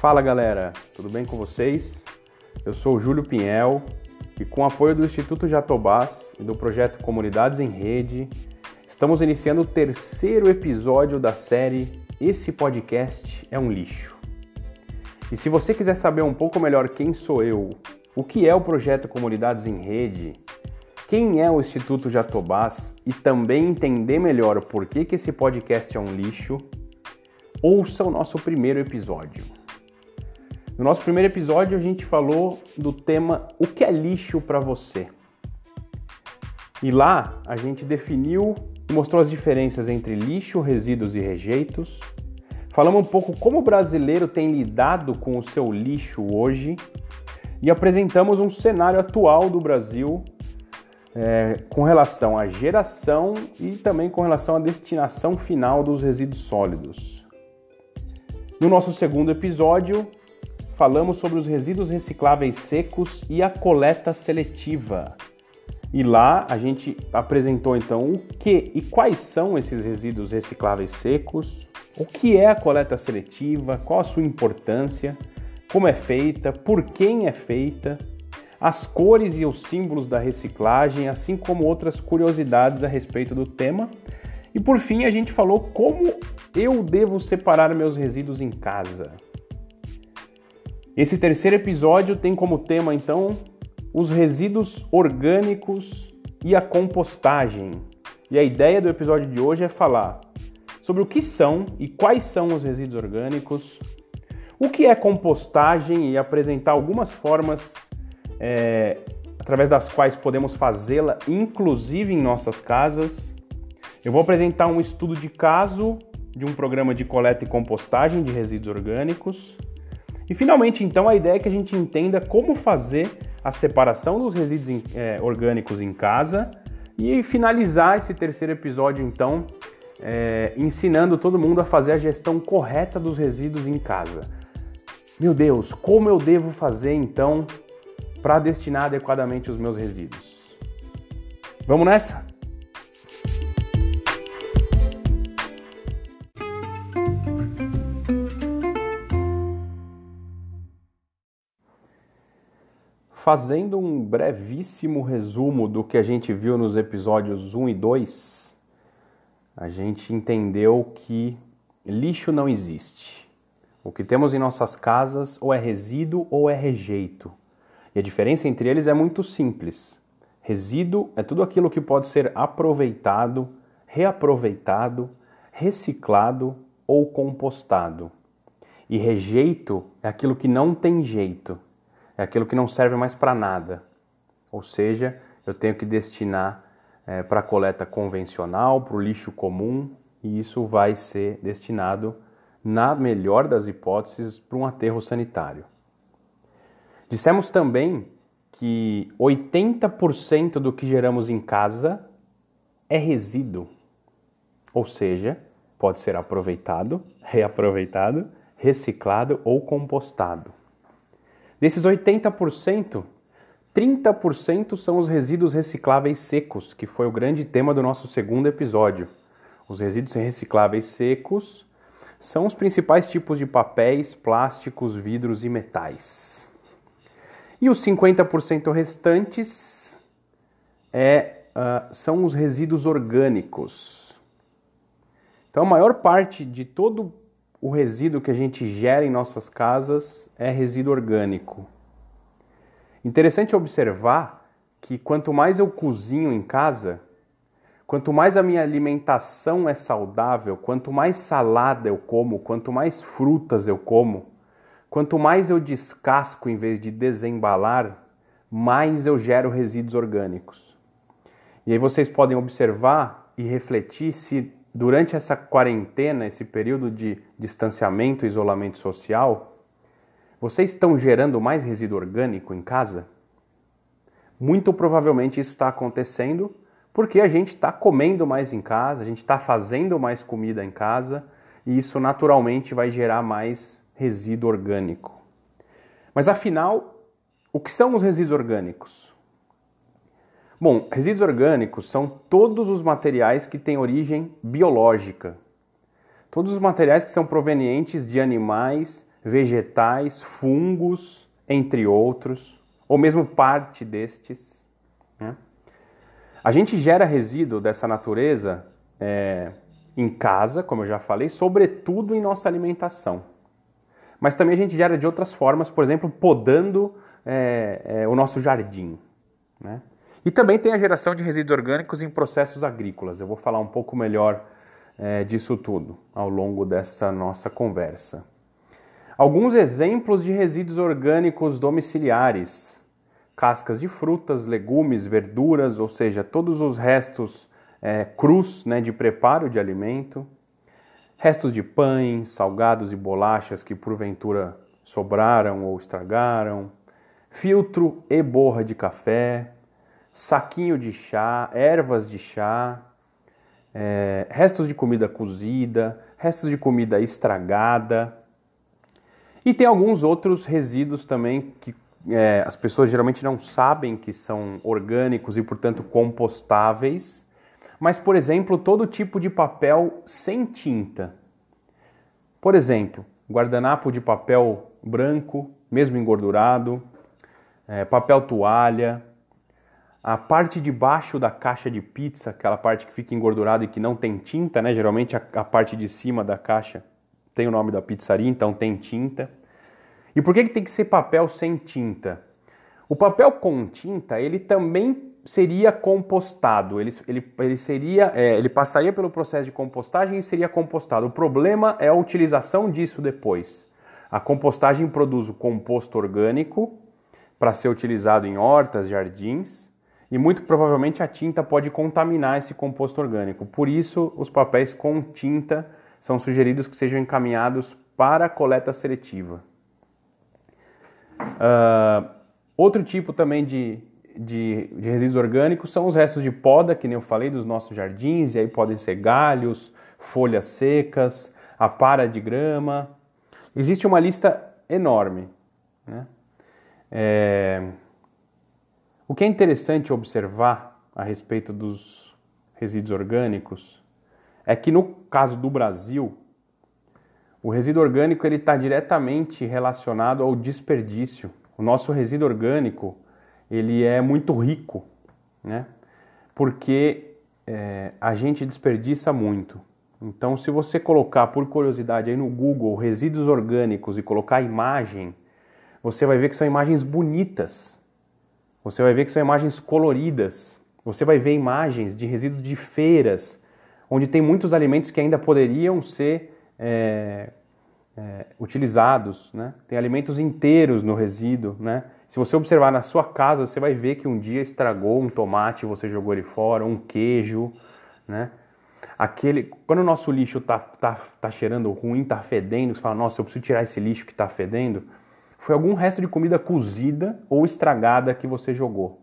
Fala galera, tudo bem com vocês? Eu sou o Júlio Pinhel e com o apoio do Instituto Jatobás e do projeto Comunidades em Rede, estamos iniciando o terceiro episódio da série Esse Podcast é um Lixo. E se você quiser saber um pouco melhor quem sou eu, o que é o projeto Comunidades em Rede, quem é o Instituto Jatobás e também entender melhor por que, que esse podcast é um lixo, ouça o nosso primeiro episódio. No nosso primeiro episódio a gente falou do tema O que é lixo para você? E lá a gente definiu e mostrou as diferenças entre lixo, resíduos e rejeitos. Falamos um pouco como o brasileiro tem lidado com o seu lixo hoje e apresentamos um cenário atual do Brasil é, com relação à geração e também com relação à destinação final dos resíduos sólidos. No nosso segundo episódio, falamos sobre os resíduos recicláveis secos e a coleta seletiva. E lá a gente apresentou então o que e quais são esses resíduos recicláveis secos, o que é a coleta seletiva, qual a sua importância, como é feita, por quem é feita as cores e os símbolos da reciclagem, assim como outras curiosidades a respeito do tema. E por fim, a gente falou como eu devo separar meus resíduos em casa. Esse terceiro episódio tem como tema então os resíduos orgânicos e a compostagem. E a ideia do episódio de hoje é falar sobre o que são e quais são os resíduos orgânicos, o que é compostagem e apresentar algumas formas é, através das quais podemos fazê-la, inclusive em nossas casas. Eu vou apresentar um estudo de caso de um programa de coleta e compostagem de resíduos orgânicos. E finalmente, então, a ideia é que a gente entenda como fazer a separação dos resíduos é, orgânicos em casa e finalizar esse terceiro episódio, então, é, ensinando todo mundo a fazer a gestão correta dos resíduos em casa. Meu Deus, como eu devo fazer então para destinar adequadamente os meus resíduos. Vamos nessa? Fazendo um brevíssimo resumo do que a gente viu nos episódios 1 e 2, a gente entendeu que lixo não existe. O que temos em nossas casas ou é resíduo ou é rejeito. E a diferença entre eles é muito simples. Resíduo é tudo aquilo que pode ser aproveitado, reaproveitado, reciclado ou compostado. E rejeito é aquilo que não tem jeito, é aquilo que não serve mais para nada. Ou seja, eu tenho que destinar é, para coleta convencional, para o lixo comum, e isso vai ser destinado, na melhor das hipóteses, para um aterro sanitário. Dissemos também que 80% do que geramos em casa é resíduo, ou seja, pode ser aproveitado, reaproveitado, reciclado ou compostado. Desses 80%, 30% são os resíduos recicláveis secos, que foi o grande tema do nosso segundo episódio. Os resíduos recicláveis secos são os principais tipos de papéis, plásticos, vidros e metais. E os 50% restantes é, uh, são os resíduos orgânicos. Então, a maior parte de todo o resíduo que a gente gera em nossas casas é resíduo orgânico. Interessante observar que quanto mais eu cozinho em casa, quanto mais a minha alimentação é saudável, quanto mais salada eu como, quanto mais frutas eu como, Quanto mais eu descasco em vez de desembalar, mais eu gero resíduos orgânicos. E aí vocês podem observar e refletir se durante essa quarentena, esse período de distanciamento e isolamento social, vocês estão gerando mais resíduo orgânico em casa? Muito provavelmente isso está acontecendo porque a gente está comendo mais em casa, a gente está fazendo mais comida em casa e isso naturalmente vai gerar mais resíduo orgânico. Mas afinal, o que são os resíduos orgânicos? Bom, resíduos orgânicos são todos os materiais que têm origem biológica. Todos os materiais que são provenientes de animais vegetais, fungos, entre outros, ou mesmo parte destes. Né? A gente gera resíduo dessa natureza é, em casa, como eu já falei, sobretudo em nossa alimentação. Mas também a gente gera de outras formas, por exemplo, podando é, é, o nosso jardim. Né? E também tem a geração de resíduos orgânicos em processos agrícolas. Eu vou falar um pouco melhor é, disso tudo ao longo dessa nossa conversa. Alguns exemplos de resíduos orgânicos domiciliares: cascas de frutas, legumes, verduras, ou seja, todos os restos é, crus né, de preparo de alimento, restos de pães, salgados e bolachas que porventura sobraram ou estragaram, filtro e borra de café, saquinho de chá, ervas de chá, é, restos de comida cozida, restos de comida estragada. E tem alguns outros resíduos também que é, as pessoas geralmente não sabem que são orgânicos e, portanto, compostáveis. Mas, por exemplo, todo tipo de papel sem tinta. Por exemplo, guardanapo de papel branco, mesmo engordurado, é, papel toalha, a parte de baixo da caixa de pizza, aquela parte que fica engordurada e que não tem tinta, né? Geralmente a, a parte de cima da caixa tem o nome da pizzaria, então tem tinta. E por que, que tem que ser papel sem tinta? O papel com tinta, ele também seria compostado, ele, ele, ele, seria, é, ele passaria pelo processo de compostagem e seria compostado. O problema é a utilização disso depois. A compostagem produz o composto orgânico para ser utilizado em hortas, jardins, e muito provavelmente a tinta pode contaminar esse composto orgânico. Por isso, os papéis com tinta são sugeridos que sejam encaminhados para a coleta seletiva. Uh, outro tipo também de, de, de, resíduos orgânicos são os restos de poda, que nem eu falei, dos nossos jardins, e aí podem ser galhos, folhas secas, a para de grama. Existe uma lista enorme. Né? É, o que é interessante observar a respeito dos resíduos orgânicos é que no caso do Brasil, o resíduo orgânico ele está diretamente relacionado ao desperdício. O nosso resíduo orgânico ele é muito rico, né? Porque é, a gente desperdiça muito. Então, se você colocar por curiosidade aí no Google resíduos orgânicos e colocar imagem, você vai ver que são imagens bonitas, você vai ver que são imagens coloridas. Você vai ver imagens de resíduos de feiras, onde tem muitos alimentos que ainda poderiam ser é, é, utilizados. Né? Tem alimentos inteiros no resíduo. Né? Se você observar na sua casa, você vai ver que um dia estragou um tomate, você jogou ele fora, um queijo. Né? Aquele, quando o nosso lixo está tá, tá cheirando ruim, está fedendo, você fala, nossa, eu preciso tirar esse lixo que está fedendo foi algum resto de comida cozida ou estragada que você jogou.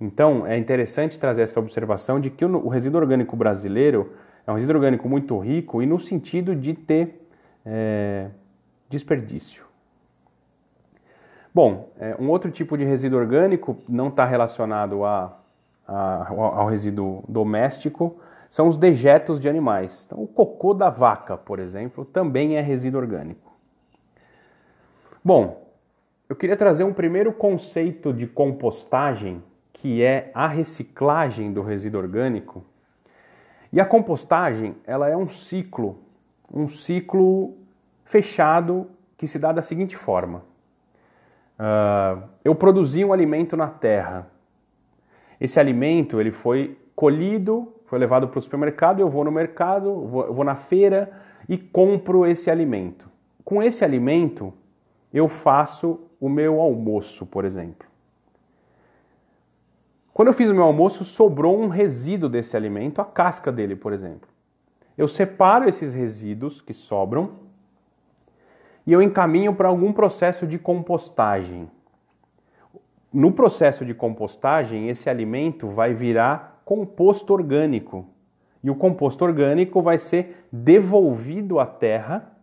Então, é interessante trazer essa observação de que o resíduo orgânico brasileiro é um resíduo orgânico muito rico e no sentido de ter é, desperdício. Bom, é, um outro tipo de resíduo orgânico não está relacionado a, a, ao resíduo doméstico, são os dejetos de animais. Então, o cocô da vaca, por exemplo, também é resíduo orgânico. Bom, eu queria trazer um primeiro conceito de compostagem, que é a reciclagem do resíduo orgânico. E a compostagem, ela é um ciclo, um ciclo fechado que se dá da seguinte forma. Uh, eu produzi um alimento na terra. Esse alimento ele foi colhido, foi levado para o supermercado, eu vou no mercado, vou, vou na feira e compro esse alimento. Com esse alimento, eu faço o meu almoço, por exemplo. Quando eu fiz o meu almoço, sobrou um resíduo desse alimento, a casca dele, por exemplo. Eu separo esses resíduos que sobram e eu encaminho para algum processo de compostagem. No processo de compostagem, esse alimento vai virar composto orgânico. E o composto orgânico vai ser devolvido à terra,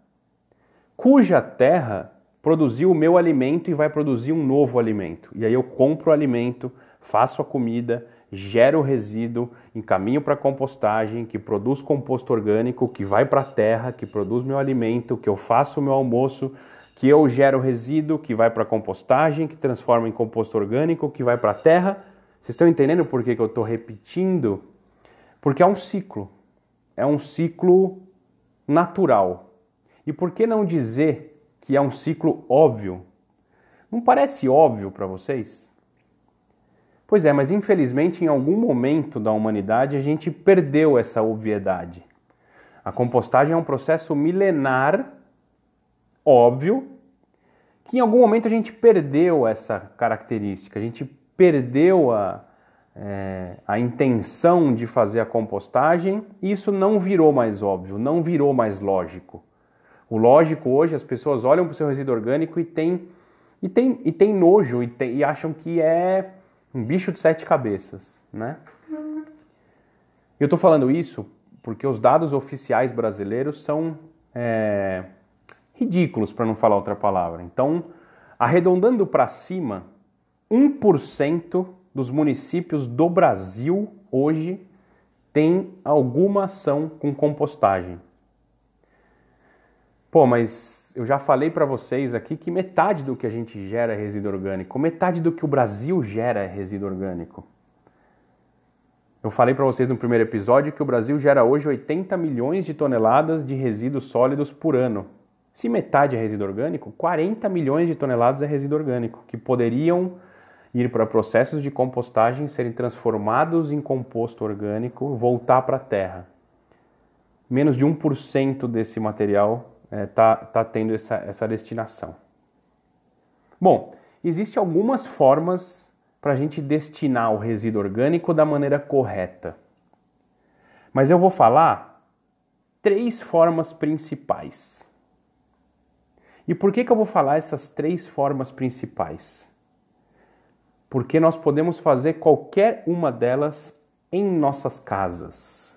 cuja terra produziu o meu alimento e vai produzir um novo alimento. E aí eu compro o alimento, faço a comida, gero resíduo, encaminho para compostagem, que produz composto orgânico, que vai para a terra, que produz meu alimento, que eu faço o meu almoço, que eu gero resíduo, que vai para compostagem, que transforma em composto orgânico, que vai para a terra. Vocês estão entendendo por que, que eu estou repetindo? Porque é um ciclo. É um ciclo natural. E por que não dizer que é um ciclo óbvio? Não parece óbvio para vocês? Pois é, mas infelizmente em algum momento da humanidade a gente perdeu essa obviedade. A compostagem é um processo milenar, óbvio, que em algum momento a gente perdeu essa característica, a gente perdeu a, é, a intenção de fazer a compostagem e isso não virou mais óbvio, não virou mais lógico. O lógico hoje, as pessoas olham para o seu resíduo orgânico e tem, e tem, e tem nojo e, tem, e acham que é um bicho de sete cabeças, né? Eu estou falando isso porque os dados oficiais brasileiros são é, ridículos, para não falar outra palavra. Então, arredondando para cima, 1% dos municípios do Brasil hoje tem alguma ação com compostagem. Pô, mas eu já falei para vocês aqui que metade do que a gente gera é resíduo orgânico, metade do que o Brasil gera é resíduo orgânico. Eu falei para vocês no primeiro episódio que o Brasil gera hoje 80 milhões de toneladas de resíduos sólidos por ano. Se metade é resíduo orgânico, 40 milhões de toneladas é resíduo orgânico, que poderiam ir para processos de compostagem, serem transformados em composto orgânico, voltar para a terra. Menos de 1% desse material está é, tá, tá tendo essa, essa destinação. Bom, existem algumas formas para a gente destinar o resíduo orgânico da maneira correta. Mas eu vou falar três formas principais. E por que, que eu vou falar essas três formas principais? Porque nós podemos fazer qualquer uma delas em nossas casas.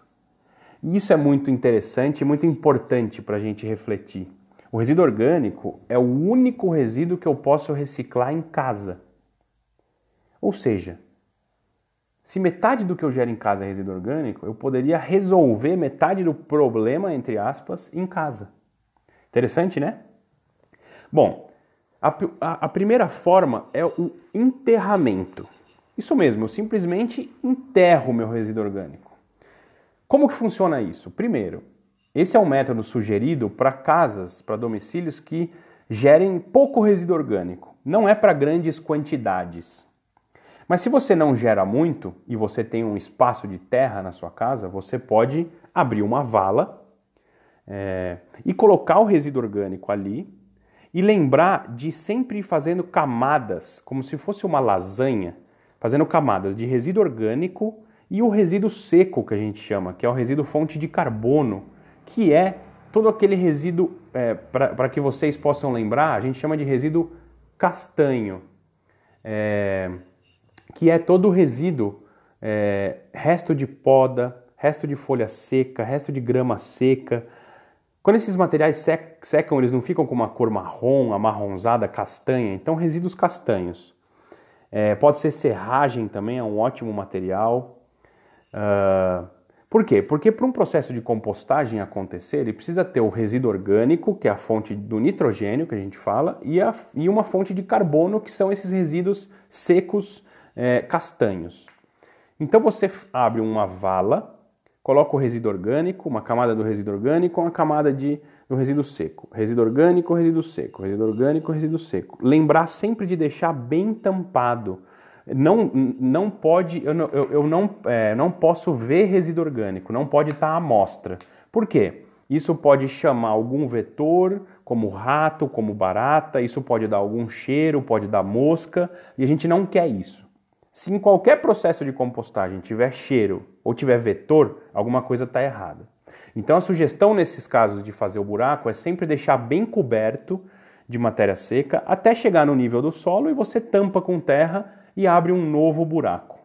E isso é muito interessante e muito importante para a gente refletir. O resíduo orgânico é o único resíduo que eu posso reciclar em casa. Ou seja, se metade do que eu gero em casa é resíduo orgânico, eu poderia resolver metade do problema, entre aspas, em casa. Interessante, né? Bom, a, a, a primeira forma é o enterramento. Isso mesmo, eu simplesmente enterro meu resíduo orgânico. Como que funciona isso? Primeiro, esse é um método sugerido para casas, para domicílios que gerem pouco resíduo orgânico. Não é para grandes quantidades. Mas se você não gera muito e você tem um espaço de terra na sua casa, você pode abrir uma vala é, e colocar o resíduo orgânico ali e lembrar de sempre ir fazendo camadas, como se fosse uma lasanha, fazendo camadas de resíduo orgânico e o resíduo seco, que a gente chama, que é o resíduo fonte de carbono, que é todo aquele resíduo, é, para que vocês possam lembrar, a gente chama de resíduo castanho, é, que é todo o resíduo, é, resto de poda, resto de folha seca, resto de grama seca. Quando esses materiais secam, eles não ficam com uma cor marrom, amarronzada, castanha, então resíduos castanhos. É, pode ser serragem também, é um ótimo material. Uh, por quê? Porque para um processo de compostagem acontecer, ele precisa ter o resíduo orgânico, que é a fonte do nitrogênio que a gente fala, e, a, e uma fonte de carbono, que são esses resíduos secos é, castanhos. Então você abre uma vala, coloca o resíduo orgânico, uma camada do resíduo orgânico, uma camada de, do resíduo seco. Resíduo orgânico, resíduo seco, resíduo orgânico, resíduo seco. Lembrar sempre de deixar bem tampado não, não pode, eu não, eu, eu não, é, não posso ver resíduo orgânico, não pode estar à amostra. Por quê? Isso pode chamar algum vetor, como rato, como barata, isso pode dar algum cheiro, pode dar mosca, e a gente não quer isso. Se em qualquer processo de compostagem tiver cheiro ou tiver vetor, alguma coisa está errada. Então a sugestão nesses casos de fazer o buraco é sempre deixar bem coberto de matéria seca até chegar no nível do solo e você tampa com terra e abre um novo buraco.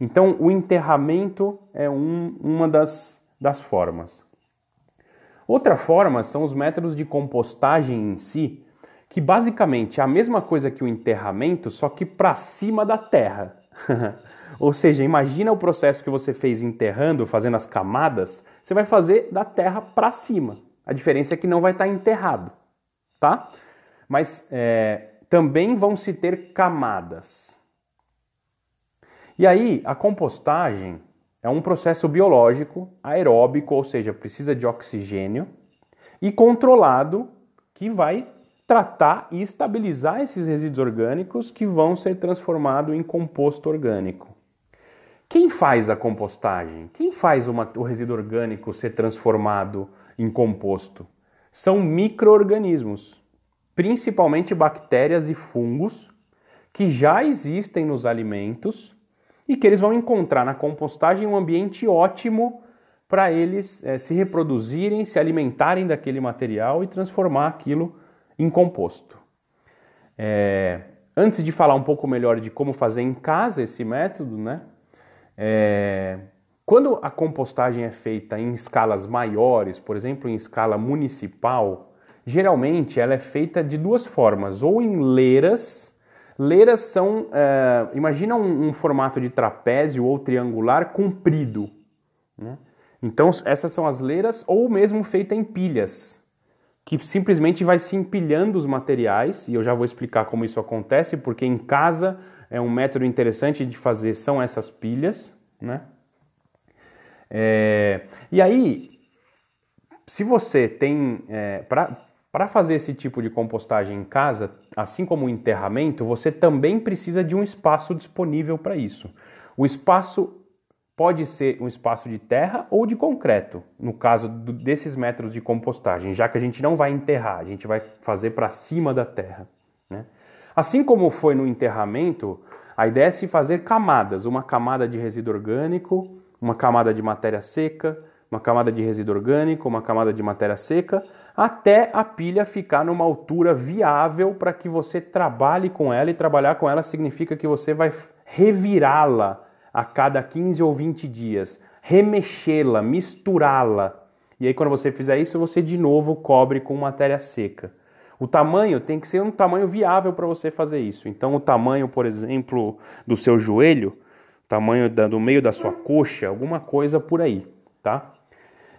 Então, o enterramento é um, uma das, das formas. Outra forma são os métodos de compostagem em si, que basicamente é a mesma coisa que o enterramento, só que para cima da terra. Ou seja, imagina o processo que você fez enterrando, fazendo as camadas, você vai fazer da terra para cima. A diferença é que não vai estar tá enterrado, tá? Mas é, também vão se ter camadas. E aí, a compostagem é um processo biológico aeróbico, ou seja, precisa de oxigênio, e controlado que vai tratar e estabilizar esses resíduos orgânicos que vão ser transformados em composto orgânico. Quem faz a compostagem? Quem faz uma, o resíduo orgânico ser transformado em composto? São micro-organismos, principalmente bactérias e fungos, que já existem nos alimentos e que eles vão encontrar na compostagem um ambiente ótimo para eles é, se reproduzirem, se alimentarem daquele material e transformar aquilo em composto. É, antes de falar um pouco melhor de como fazer em casa esse método, né? É, quando a compostagem é feita em escalas maiores, por exemplo, em escala municipal, geralmente ela é feita de duas formas, ou em leiras. Leiras são, é, imagina um, um, formato de trapézio ou triangular comprido. Né? Então essas são as leiras, ou mesmo feita em pilhas que simplesmente vai se empilhando os materiais, e eu já vou explicar como isso acontece, porque em casa é um método interessante de fazer, são essas pilhas, né? É, e aí, se você tem, é, para fazer esse tipo de compostagem em casa, assim como o enterramento, você também precisa de um espaço disponível para isso. O espaço pode ser um espaço de terra ou de concreto, no caso do, desses métodos de compostagem, já que a gente não vai enterrar, a gente vai fazer para cima da terra. Né? Assim como foi no enterramento, a ideia é se fazer camadas, uma camada de resíduo orgânico, uma camada de matéria seca, uma camada de resíduo orgânico, uma camada de matéria seca, até a pilha ficar numa altura viável para que você trabalhe com ela, e trabalhar com ela significa que você vai revirá-la a cada 15 ou 20 dias, remexê-la, misturá-la. E aí, quando você fizer isso, você de novo cobre com matéria seca. O tamanho tem que ser um tamanho viável para você fazer isso. Então, o tamanho, por exemplo, do seu joelho, tamanho do meio da sua coxa, alguma coisa por aí, tá?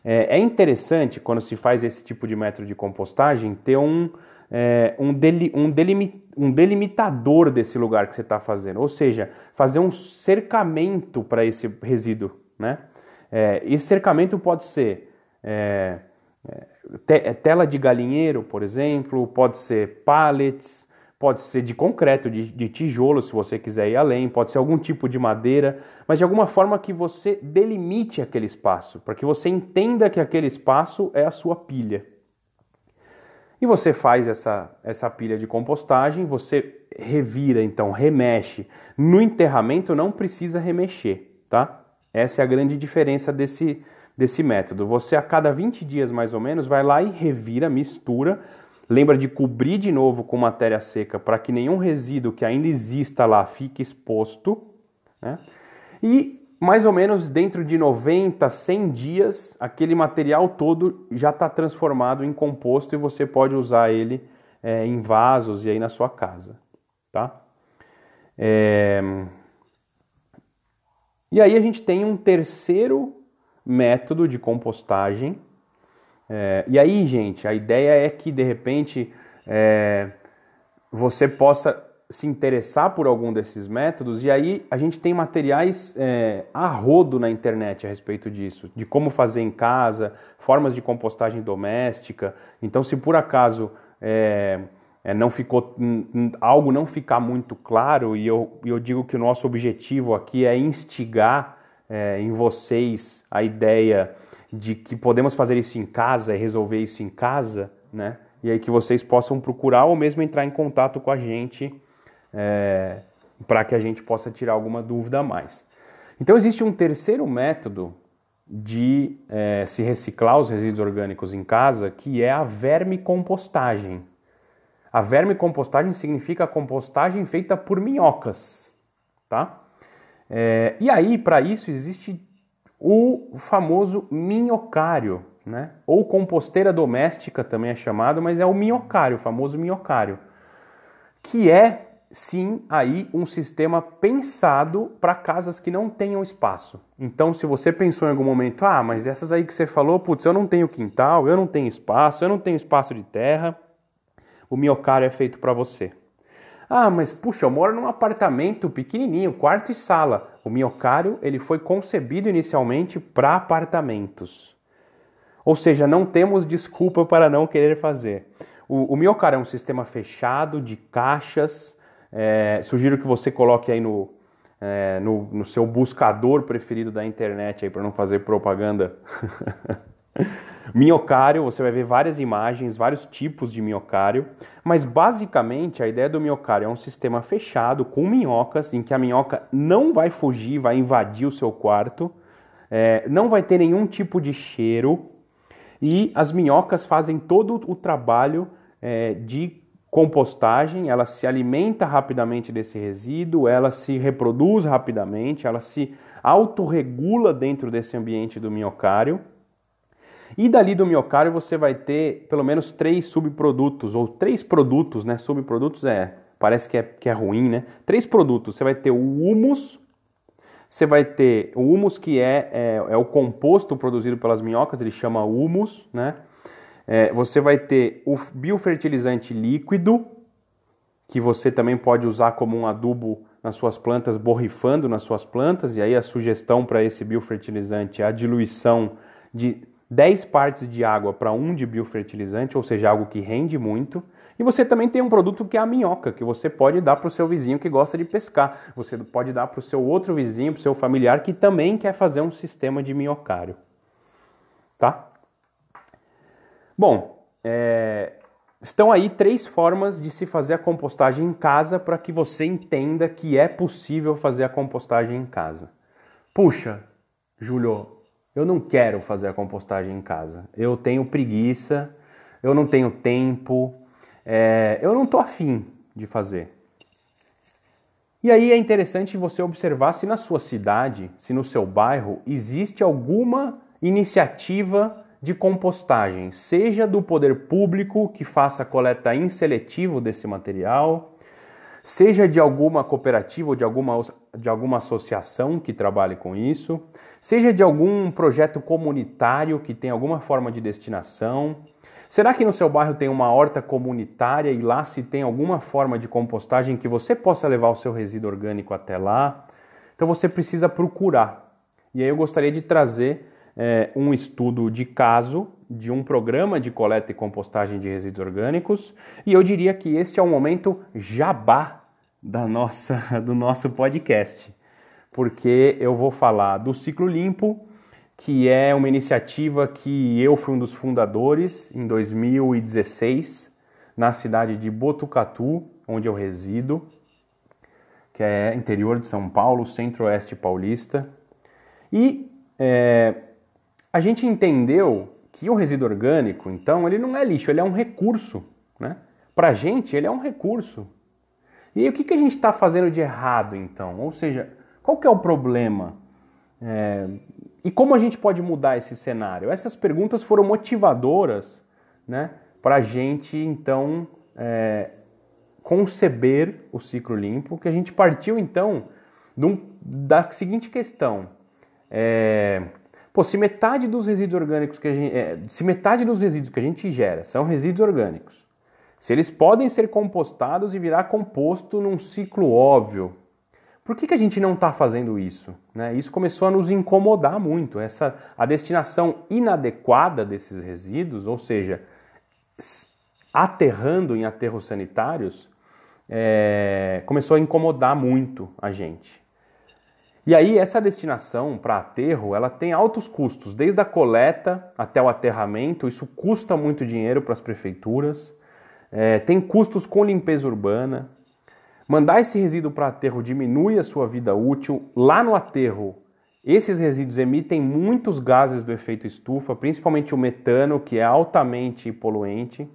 É, é interessante quando se faz esse tipo de método de compostagem ter um, é, um, deli, um, delimi, um delimitador desse lugar que você está fazendo, ou seja, fazer um cercamento para esse resíduo. Né? É, esse cercamento pode ser é, é te, tela de galinheiro, por exemplo, pode ser pallets, pode ser de concreto, de, de, tijolo, se você quiser ir além, pode ser algum tipo de madeira, mas de alguma forma que você delimite aquele espaço, para que você entenda que aquele espaço é a sua pilha. E você faz essa, essa pilha de compostagem, você revira, então remexe. No enterramento não precisa remexer, tá? Essa é a grande diferença desse, desse método. Você a cada 20 dias mais ou menos vai lá e revira, mistura. Lembra de cobrir de novo com matéria seca para que nenhum resíduo que ainda exista lá fique exposto. Né? E mais ou menos dentro de 90, 100 dias, aquele material todo já está transformado em composto e você pode usar ele é, em vasos e aí na sua casa, tá? É... E aí a gente tem um terceiro método de compostagem. É... E aí, gente, a ideia é que de repente é, você possa se interessar por algum desses métodos, e aí a gente tem materiais é, a rodo na internet a respeito disso, de como fazer em casa, formas de compostagem doméstica. Então, se por acaso é, é, não ficou algo não ficar muito claro, e eu, eu digo que o nosso objetivo aqui é instigar é, em vocês a ideia de que podemos fazer isso em casa e resolver isso em casa, né? E aí que vocês possam procurar ou mesmo entrar em contato com a gente é, para que a gente possa tirar alguma dúvida a mais. Então, existe um terceiro método de é, se reciclar os resíduos orgânicos em casa, que é a vermicompostagem. A vermicompostagem significa a compostagem feita por minhocas, tá? É, e aí, para isso, existe o famoso minhocário, né? Ou composteira doméstica também é chamado, mas é o minhocário, o famoso minhocário, que é sim aí um sistema pensado para casas que não tenham espaço. Então, se você pensou em algum momento, ah, mas essas aí que você falou, putz, eu não tenho quintal, eu não tenho espaço, eu não tenho espaço de terra, o miocário é feito para você. Ah, mas puxa, eu moro num apartamento pequenininho, quarto e sala. O miocário ele foi concebido inicialmente para apartamentos. Ou seja, não temos desculpa para não querer fazer. O, o miocário é um sistema fechado de caixas. É, sugiro que você coloque aí no, é, no, no, seu buscador preferido da internet aí para não fazer propaganda. Miocário, você vai ver várias imagens, vários tipos de miocário, mas basicamente a ideia do miocário é um sistema fechado com minhocas, em que a minhoca não vai fugir, vai invadir o seu quarto, é, não vai ter nenhum tipo de cheiro e as minhocas fazem todo o trabalho é, de compostagem, ela se alimenta rapidamente desse resíduo, ela se reproduz rapidamente, ela se autorregula dentro desse ambiente do miocário e dali do miocárdio você vai ter pelo menos três subprodutos, ou três produtos, né? Subprodutos é, parece que é, que é ruim, né? Três produtos. Você vai ter o humus, você vai ter o humus que é, é, é o composto produzido pelas minhocas, ele chama humus, né? É, você vai ter o biofertilizante líquido, que você também pode usar como um adubo nas suas plantas, borrifando nas suas plantas, e aí a sugestão para esse biofertilizante é a diluição de 10 partes de água para 1 de biofertilizante, ou seja, algo que rende muito. E você também tem um produto que é a minhoca, que você pode dar para o seu vizinho que gosta de pescar. Você pode dar para o seu outro vizinho, para o seu familiar que também quer fazer um sistema de minhocário. Tá? Bom, é... estão aí três formas de se fazer a compostagem em casa para que você entenda que é possível fazer a compostagem em casa. Puxa, Júlio, eu não quero fazer a compostagem em casa. Eu tenho preguiça, eu não tenho tempo, é, eu não estou afim de fazer. E aí é interessante você observar se na sua cidade, se no seu bairro, existe alguma iniciativa de compostagem, seja do poder público que faça coleta em seletivo desse material, seja de alguma cooperativa ou de alguma, de alguma associação que trabalhe com isso, seja de algum projeto comunitário que tem alguma forma de destinação. Será que no seu bairro tem uma horta comunitária e lá se tem alguma forma de compostagem que você possa levar o seu resíduo orgânico até lá? Então você precisa procurar. E aí eu gostaria de trazer é, um estudo de caso de um programa de coleta e compostagem de resíduos orgânicos, e eu diria que este é o momento jabá da nossa, do nosso podcast, porque eu vou falar do Ciclo Limpo, que é uma iniciativa que eu fui um dos fundadores em 2016, na cidade de Botucatu, onde eu resido, que é interior de São Paulo, centro-oeste paulista. E é, a gente entendeu que o resíduo orgânico, então, ele não é lixo, ele é um recurso. Né? Para a gente, ele é um recurso. E aí, o que, que a gente está fazendo de errado, então? Ou seja, qual que é o problema? É... E como a gente pode mudar esse cenário? Essas perguntas foram motivadoras né, para a gente, então, é... conceber o ciclo limpo, que a gente partiu, então, da seguinte questão. É Pô, se metade dos resíduos orgânicos que a gente, é, se metade dos resíduos que a gente gera são resíduos orgânicos, se eles podem ser compostados e virar composto num ciclo óbvio, por que, que a gente não está fazendo isso? Né? Isso começou a nos incomodar muito. Essa a destinação inadequada desses resíduos, ou seja, aterrando em aterros sanitários, é, começou a incomodar muito a gente. E aí essa destinação para aterro, ela tem altos custos, desde a coleta até o aterramento, isso custa muito dinheiro para as prefeituras, é, tem custos com limpeza urbana. Mandar esse resíduo para aterro diminui a sua vida útil. Lá no aterro, esses resíduos emitem muitos gases do efeito estufa, principalmente o metano, que é altamente poluente,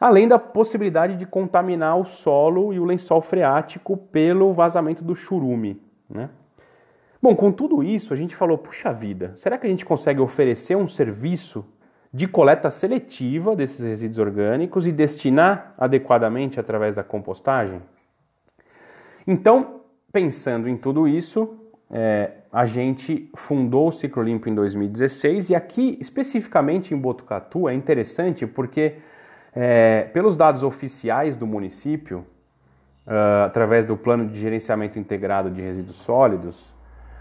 além da possibilidade de contaminar o solo e o lençol freático pelo vazamento do churume. Né? Bom, com tudo isso, a gente falou: puxa vida, será que a gente consegue oferecer um serviço de coleta seletiva desses resíduos orgânicos e destinar adequadamente através da compostagem? Então, pensando em tudo isso, é, a gente fundou o Ciclo Limpo em 2016 e aqui, especificamente em Botucatu, é interessante porque, é, pelos dados oficiais do município, uh, através do Plano de Gerenciamento Integrado de Resíduos Sólidos,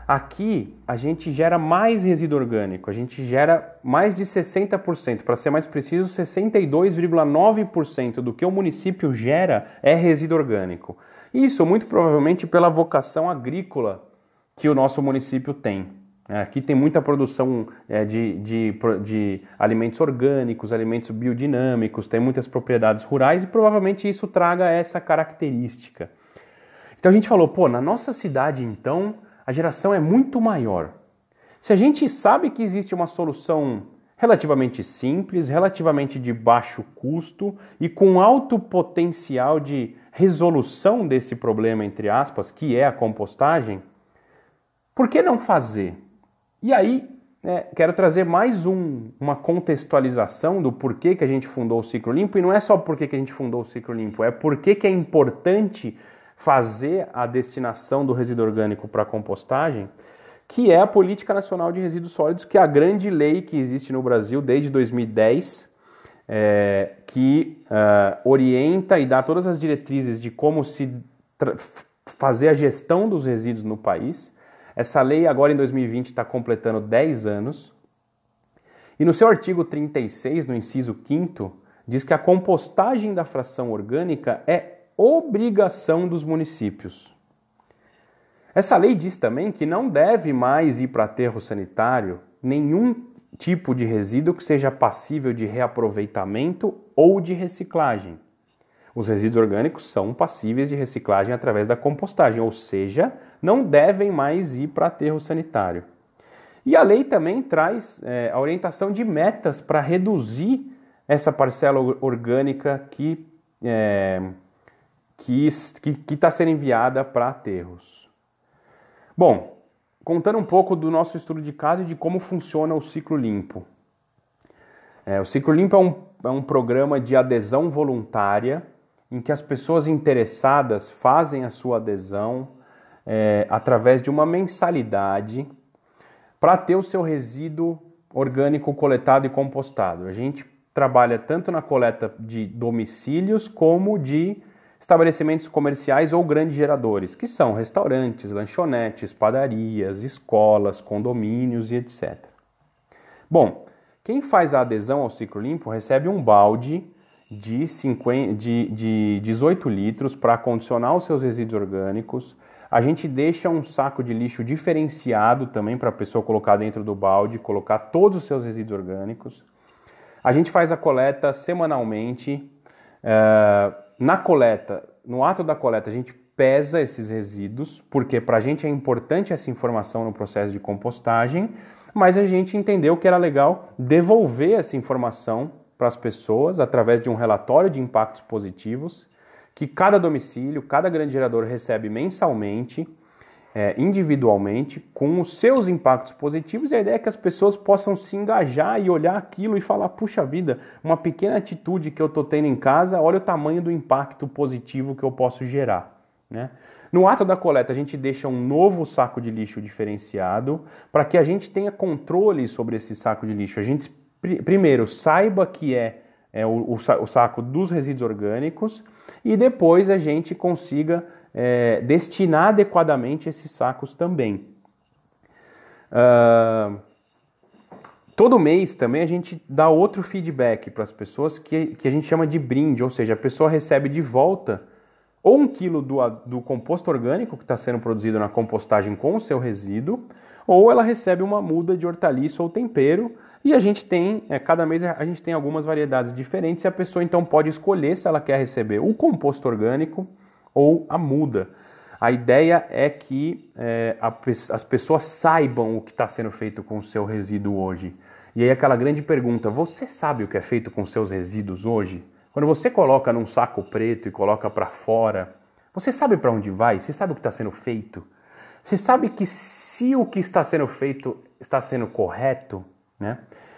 aqui a gente gera mais resíduo orgânico, a gente gera mais de 60%, para ser mais preciso, 62,9% do que o município gera é resíduo orgânico. Isso muito provavelmente pela vocação agrícola que o nosso município tem. É, aqui tem muita produção é, de, de, de, alimentos orgânicos, alimentos biodinâmicos, tem muitas propriedades rurais e provavelmente isso traga essa característica. Então a gente falou, pô, na nossa cidade então a geração é muito maior. Se a gente sabe que existe uma solução relativamente simples, relativamente de baixo custo e com alto potencial de resolução desse problema, entre aspas, que é a compostagem, por que não fazer? E aí, né, quero trazer mais um, uma contextualização do porquê que a gente fundou o Ciclo Limpo, e não é só porquê que a gente fundou o Ciclo Limpo, é porquê que é importante fazer a destinação do resíduo orgânico para compostagem, que é a Política Nacional de Resíduos Sólidos, que é a grande lei que existe no Brasil desde 2010, é, que uh, orienta e dá todas as diretrizes de como se fazer a gestão dos resíduos no país. Essa lei, agora em 2020, está completando 10 anos. E no seu artigo 36, no inciso 5, diz que a compostagem da fração orgânica é obrigação dos municípios. Essa lei diz também que não deve mais ir para aterro sanitário nenhum tipo de resíduo que seja passível de reaproveitamento ou de reciclagem. Os resíduos orgânicos são passíveis de reciclagem através da compostagem, ou seja, não devem mais ir para aterro sanitário. E a lei também traz é, a orientação de metas para reduzir essa parcela orgânica que é, que está sendo enviada para aterros. Bom, contando um pouco do nosso estudo de caso e de como funciona o ciclo limpo. É, o ciclo limpo é um, é um programa de adesão voluntária em que as pessoas interessadas fazem a sua adesão é, através de uma mensalidade para ter o seu resíduo orgânico coletado e compostado. A gente trabalha tanto na coleta de domicílios como de estabelecimentos comerciais ou grandes geradores, que são restaurantes, lanchonetes, padarias, escolas, condomínios e etc. Bom, quem faz a adesão ao ciclo limpo recebe um balde de, 50, de, de 18 litros para condicionar os seus resíduos orgânicos. A gente deixa um saco de lixo diferenciado também para a pessoa colocar dentro do balde, colocar todos os seus resíduos orgânicos. A gente faz a coleta semanalmente. Uh, na coleta, no ato da coleta, a gente pesa esses resíduos, porque para a gente é importante essa informação no processo de compostagem, mas a gente entendeu que era legal devolver essa informação para as pessoas através de um relatório de impactos positivos que cada domicílio, cada grande gerador recebe mensalmente, é, individualmente, com os seus impactos positivos. E a ideia é que as pessoas possam se engajar e olhar aquilo e falar: puxa vida, uma pequena atitude que eu estou tendo em casa, olha o tamanho do impacto positivo que eu posso gerar. Né? No ato da coleta, a gente deixa um novo saco de lixo diferenciado para que a gente tenha controle sobre esse saco de lixo. A gente primeiro saiba que é, é o, o, saco dos resíduos orgânicos e depois a gente consiga é, destinar adequadamente esses sacos também. Uh, todo mês também a gente dá outro feedback para as pessoas que, que a gente chama de brinde, ou seja, a pessoa recebe de volta ou um quilo do, do composto orgânico que está sendo produzido na compostagem com o seu resíduo, ou ela recebe uma muda de hortaliça ou tempero e a gente tem, é, cada mês a gente tem algumas variedades diferentes e a pessoa então pode escolher se ela quer receber o composto orgânico ou a muda. A ideia é que é, a, as pessoas saibam o que está sendo feito com o seu resíduo hoje. E aí aquela grande pergunta: você sabe o que é feito com seus resíduos hoje? Quando você coloca num saco preto e coloca para fora, você sabe para onde vai? Você sabe o que está sendo feito? Você sabe que se o que está sendo feito está sendo correto, né?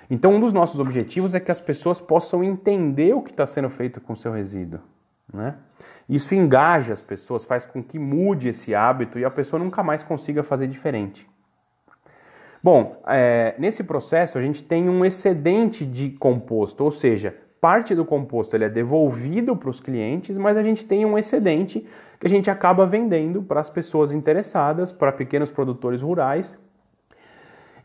Então, um dos nossos objetivos é que as pessoas possam entender o que está sendo feito com o seu resíduo. Né? Isso engaja as pessoas, faz com que mude esse hábito e a pessoa nunca mais consiga fazer diferente. Bom, é, nesse processo a gente tem um excedente de composto, ou seja, parte do composto ele é devolvido para os clientes, mas a gente tem um excedente que a gente acaba vendendo para as pessoas interessadas, para pequenos produtores rurais.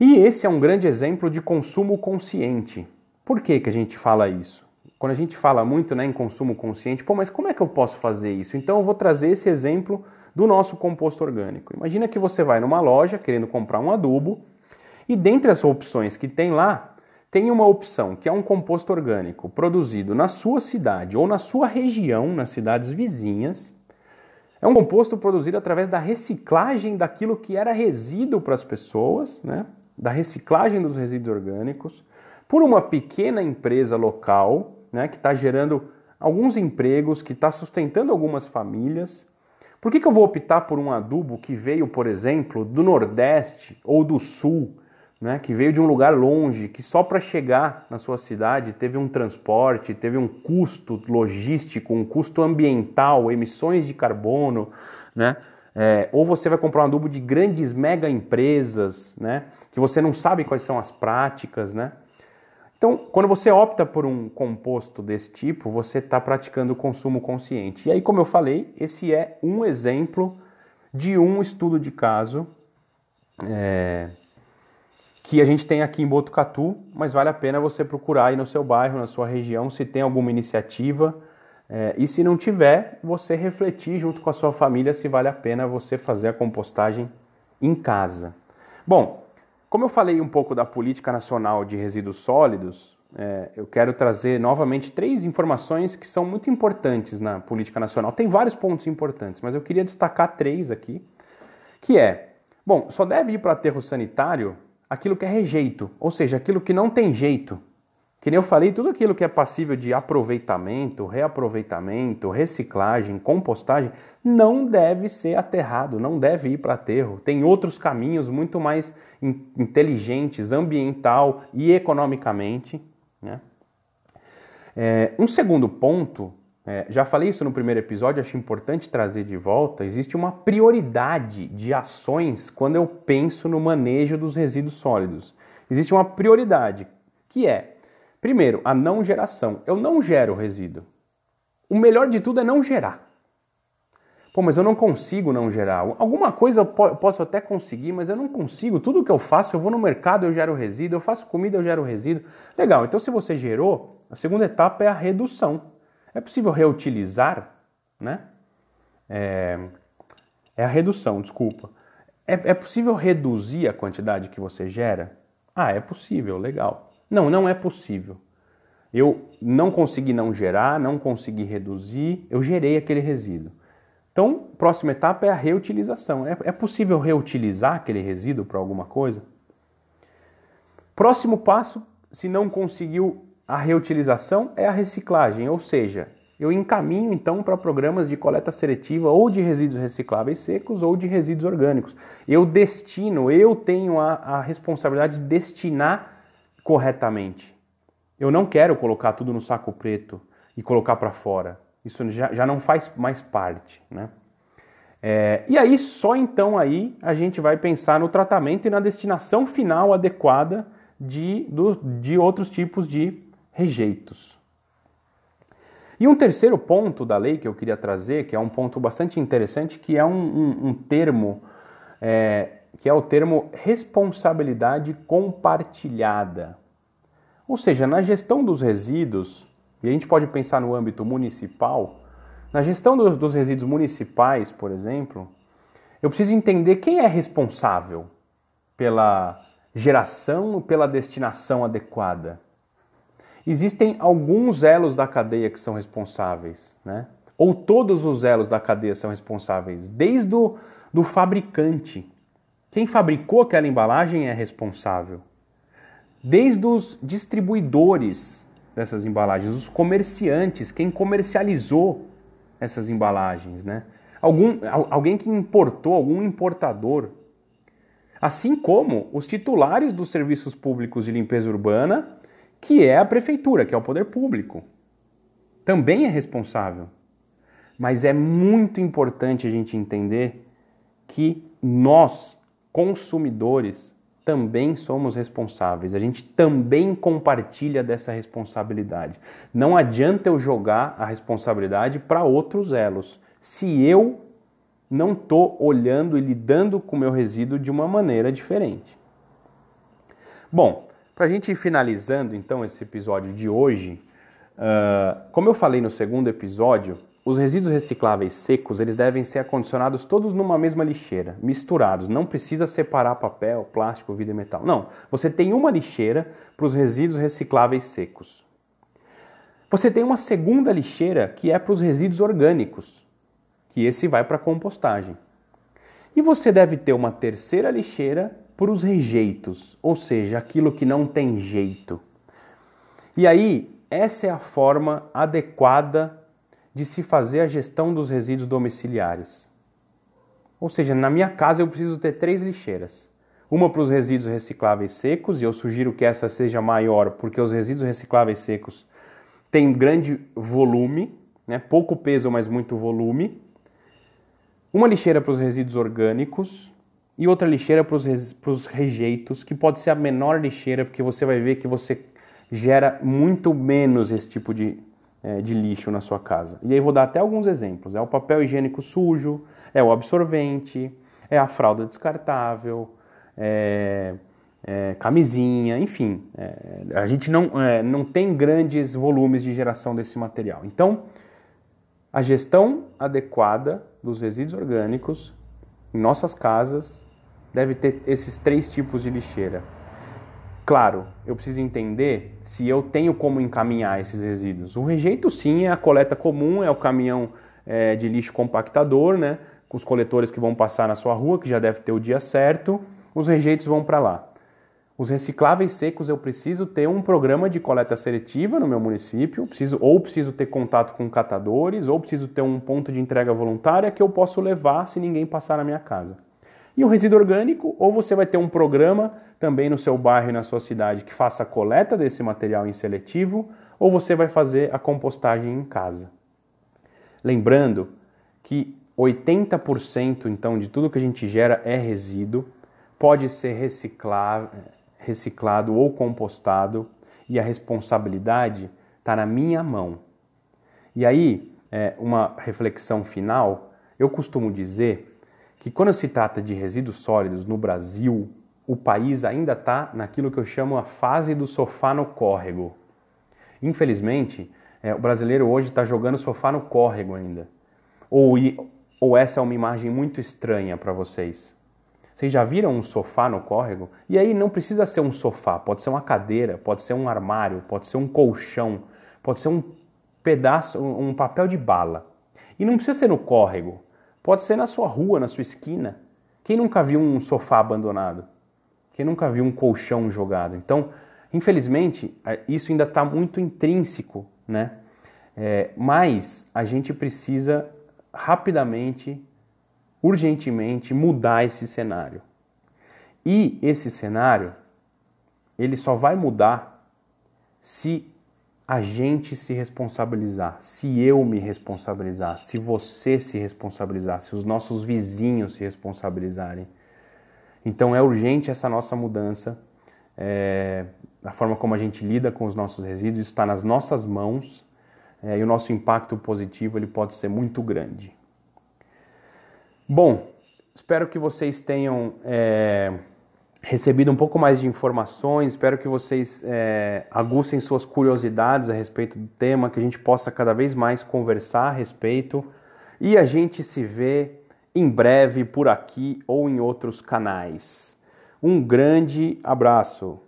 E esse é um grande exemplo de consumo consciente. Por que, que a gente fala isso? Quando a gente fala muito né, em consumo consciente, pô, mas como é que eu posso fazer isso? Então eu vou trazer esse exemplo do nosso composto orgânico. Imagina que você vai numa loja querendo comprar um adubo e dentre as opções que tem lá, tem uma opção que é um composto orgânico produzido na sua cidade ou na sua região, nas cidades vizinhas. É um composto produzido através da reciclagem daquilo que era resíduo para as pessoas, né? da reciclagem dos resíduos orgânicos, por uma pequena empresa local, né? que está gerando alguns empregos, que está sustentando algumas famílias. Por que, que eu vou optar por um adubo que veio, por exemplo, do Nordeste ou do Sul? né, que veio de um lugar longe, que só para chegar na sua cidade teve um transporte, teve um custo logístico, um custo ambiental, emissões de carbono, né? É, ou você vai comprar um adubo de grandes mega empresas, né? Que você não sabe quais são as práticas, né? Então, quando você opta por um composto desse tipo, você está praticando o consumo consciente. E aí, como eu falei, esse é um exemplo de um estudo de caso é, que a gente tem aqui em Botucatu, mas vale a pena você procurar aí no seu bairro, na sua região, se tem alguma iniciativa. É, e se não tiver, você refletir junto com a sua família se vale a pena você fazer a compostagem em casa. Bom, como eu falei um pouco da política nacional de resíduos sólidos, é, eu quero trazer novamente três informações que são muito importantes na política nacional. Tem vários pontos importantes, mas eu queria destacar três aqui, que é, bom, só deve ir para aterro sanitário aquilo que é rejeito, ou seja, aquilo que não tem jeito. Que nem eu falei, tudo aquilo que é passível de aproveitamento, reaproveitamento, reciclagem, compostagem, não deve ser aterrado, não deve ir para aterro. Tem outros caminhos muito mais inteligentes, ambiental e economicamente. Né? É, um segundo ponto é, já falei isso no primeiro episódio, acho importante trazer de volta. Existe uma prioridade de ações quando eu penso no manejo dos resíduos sólidos. Existe uma prioridade que é, primeiro, a não geração. Eu não gero resíduo. O melhor de tudo é não gerar. Pô, mas eu não consigo não gerar. Alguma coisa eu posso até conseguir, mas eu não consigo. Tudo que eu faço, eu vou no mercado, eu gero resíduo, eu faço comida, eu gero resíduo. Legal, então se você gerou, a segunda etapa é a redução. É possível reutilizar, né? É, é a redução, desculpa. É, é possível reduzir a quantidade que você gera? Ah, é possível, legal. Não, não é possível. Eu não consegui não gerar, não consegui reduzir, eu gerei aquele resíduo. Então, próxima etapa é a reutilização. É, é possível reutilizar aquele resíduo para alguma coisa? Próximo passo, se não conseguiu a reutilização é a reciclagem, ou seja, eu encaminho então para programas de coleta seletiva ou de resíduos recicláveis secos ou de resíduos orgânicos. Eu destino, eu tenho a, a responsabilidade de destinar corretamente. Eu não quero colocar tudo no saco preto e colocar para fora. Isso já, já não faz mais parte, né? É, e aí, só então aí a gente vai pensar no tratamento e na destinação final adequada de, do, de outros tipos de rejeitos. E um terceiro ponto da lei que eu queria trazer, que é um ponto bastante interessante, que é um, um, um termo, é, que é o termo responsabilidade compartilhada. Ou seja, na gestão dos resíduos, e a gente pode pensar no âmbito municipal, na gestão do, dos resíduos municipais, por exemplo, eu preciso entender quem é responsável pela geração, pela destinação adequada. Existem alguns elos da cadeia que são responsáveis, né? ou todos os elos da cadeia são responsáveis, desde o do fabricante. Quem fabricou aquela embalagem é responsável. Desde os distribuidores dessas embalagens, os comerciantes, quem comercializou essas embalagens, né? Algum, alguém que importou, algum importador. Assim como os titulares dos serviços públicos de limpeza urbana que é a prefeitura, que é o poder público. Também é responsável. Mas é muito importante a gente entender que nós, consumidores, também somos responsáveis, a gente também compartilha dessa responsabilidade. Não adianta eu jogar a responsabilidade para outros elos, se eu não estou olhando e lidando com o meu resíduo de uma maneira diferente. Bom, para a gente ir finalizando então esse episódio de hoje, uh, como eu falei no segundo episódio, os resíduos recicláveis secos, eles devem ser acondicionados todos numa mesma lixeira, misturados. Não precisa separar papel, plástico, vidro e metal. Não, você tem uma lixeira para os resíduos recicláveis secos. Você tem uma segunda lixeira que é para os resíduos orgânicos, que esse vai para compostagem. E você deve ter uma terceira lixeira para os rejeitos, ou seja, aquilo que não tem jeito. E aí, essa é a forma adequada de se fazer a gestão dos resíduos domiciliares. Ou seja, na minha casa eu preciso ter três lixeiras. Uma para os resíduos recicláveis secos, e eu sugiro que essa seja maior, porque os resíduos recicláveis secos têm grande volume, né? pouco peso, mas muito volume. Uma lixeira para os resíduos orgânicos e outra lixeira para os, rejeitos, que pode ser a menor lixeira, porque você vai ver que você gera muito menos esse tipo de de lixo na sua casa. E aí vou dar até alguns exemplos. É o papel higiênico sujo, é o absorvente, é a fralda descartável, é, é camisinha, enfim. É, a gente não, é, não tem grandes volumes de geração desse material. Então, a gestão adequada dos resíduos orgânicos em nossas casas deve ter esses três tipos de lixeira Claro, eu preciso entender se eu tenho como encaminhar esses resíduos. O rejeito, sim, é a coleta comum, é o caminhão é, de lixo compactador, né? Com os coletores que vão passar na sua rua, que já deve ter o dia certo. Os rejeitos vão para lá. Os recicláveis secos, eu preciso ter um programa de coleta seletiva no meu município, preciso, ou preciso ter contato com catadores, ou preciso ter um ponto de entrega voluntária que eu posso levar se ninguém passar na minha casa. E o resíduo orgânico, ou você vai ter um programa também no seu bairro e na sua cidade que faça a coleta desse material em seletivo, ou você vai fazer a compostagem em casa. Lembrando que 80% então de tudo que a gente gera é resíduo, pode ser reciclado, ou compostado e a responsabilidade está na minha mão. E aí, é, uma reflexão final, eu costumo dizer que quando se trata de resíduos sólidos no Brasil, o país ainda está naquilo que eu chamo a fase do sofá no córrego. Infelizmente, é, o brasileiro hoje está jogando sofá no córrego ainda. Ou, ou essa é uma imagem muito estranha para vocês? Vocês já viram um sofá no córrego? E aí não precisa ser um sofá, pode ser uma cadeira, pode ser um armário, pode ser um colchão, pode ser um pedaço, um papel de bala. E não precisa ser no córrego. Pode ser na sua rua, na sua esquina. Quem nunca viu um sofá abandonado? Quem nunca viu um colchão jogado? Então, infelizmente, isso ainda está muito intrínseco, né? É, mas a gente precisa rapidamente, urgentemente mudar esse cenário. E esse cenário, ele só vai mudar se a gente se responsabilizar, se eu me responsabilizar, se você se responsabilizar, se os nossos vizinhos se responsabilizarem. Então é urgente essa nossa mudança, é, a forma como a gente lida com os nossos resíduos está nas nossas mãos é, e o nosso impacto positivo ele pode ser muito grande. Bom, espero que vocês tenham é, recebido um pouco mais de informações. Espero que vocês é, aguçem suas curiosidades a respeito do tema, que a gente possa cada vez mais conversar a respeito. E a gente se vê em breve por aqui ou em outros canais. Um grande abraço!